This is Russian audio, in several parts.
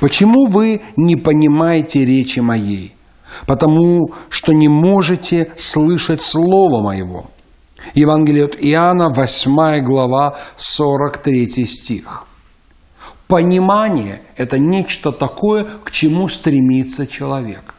Почему вы не понимаете речи моей? Потому что не можете слышать Слово Моего. Евангелие от Иоанна, 8 глава, 43 стих. Понимание – это нечто такое, к чему стремится человек.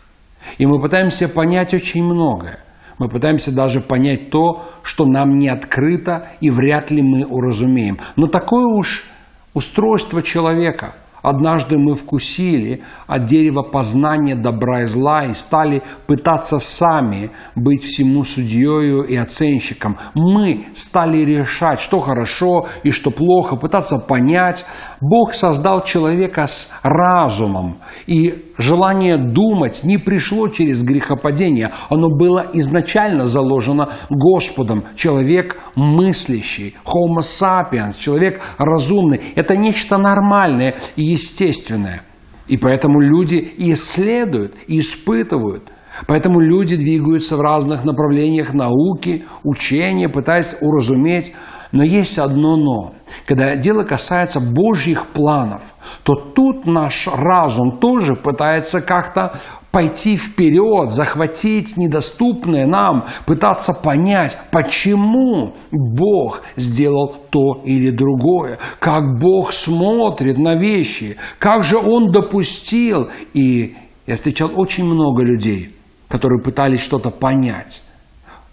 И мы пытаемся понять очень многое. Мы пытаемся даже понять то, что нам не открыто и вряд ли мы уразумеем. Но такое уж устройство человека – Однажды мы вкусили от дерева познания добра и зла и стали пытаться сами быть всему судьею и оценщиком. Мы стали решать, что хорошо и что плохо, пытаться понять. Бог создал человека с разумом, и желание думать не пришло через грехопадение. Оно было изначально заложено Господом. Человек мыслящий, homo sapiens, человек разумный. Это нечто нормальное и естественное. И поэтому люди исследуют, испытывают – Поэтому люди двигаются в разных направлениях науки, учения, пытаясь уразуметь. Но есть одно «но». Когда дело касается Божьих планов, то тут наш разум тоже пытается как-то пойти вперед, захватить недоступное нам, пытаться понять, почему Бог сделал то или другое, как Бог смотрит на вещи, как же Он допустил. И я встречал очень много людей – которые пытались что-то понять,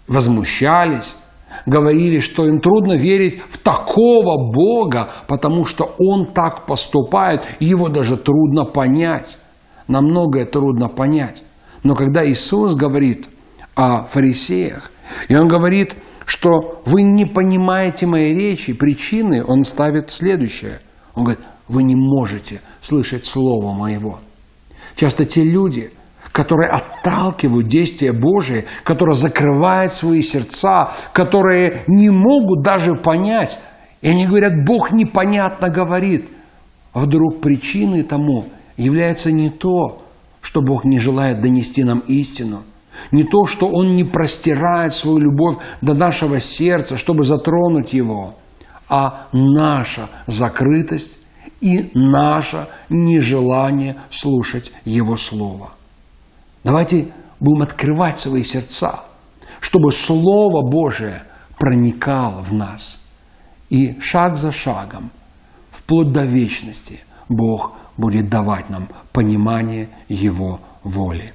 возмущались, говорили, что им трудно верить в такого Бога, потому что Он так поступает, его даже трудно понять. Нам многое трудно понять. Но когда Иисус говорит о фарисеях, и Он говорит, что вы не понимаете моей речи, причины, Он ставит следующее. Он говорит, вы не можете слышать Слово Моего. Часто те люди – которые отталкивают действия Божие, которые закрывают свои сердца, которые не могут даже понять. И они говорят, Бог непонятно говорит. А вдруг причиной тому является не то, что Бог не желает донести нам истину, не то, что Он не простирает свою любовь до нашего сердца, чтобы затронуть его, а наша закрытость и наше нежелание слушать Его Слово. Давайте будем открывать свои сердца, чтобы Слово Божие проникало в нас. И шаг за шагом, вплоть до вечности, Бог будет давать нам понимание Его воли.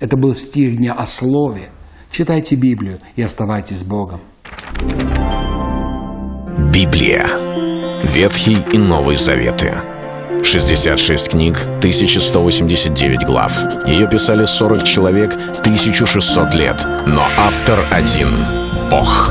Это был стих дня о Слове. Читайте Библию и оставайтесь с Богом. Библия. Ветхий и Новый Заветы. 66 книг, 1189 глав. Ее писали 40 человек, 1600 лет. Но автор один — Бог.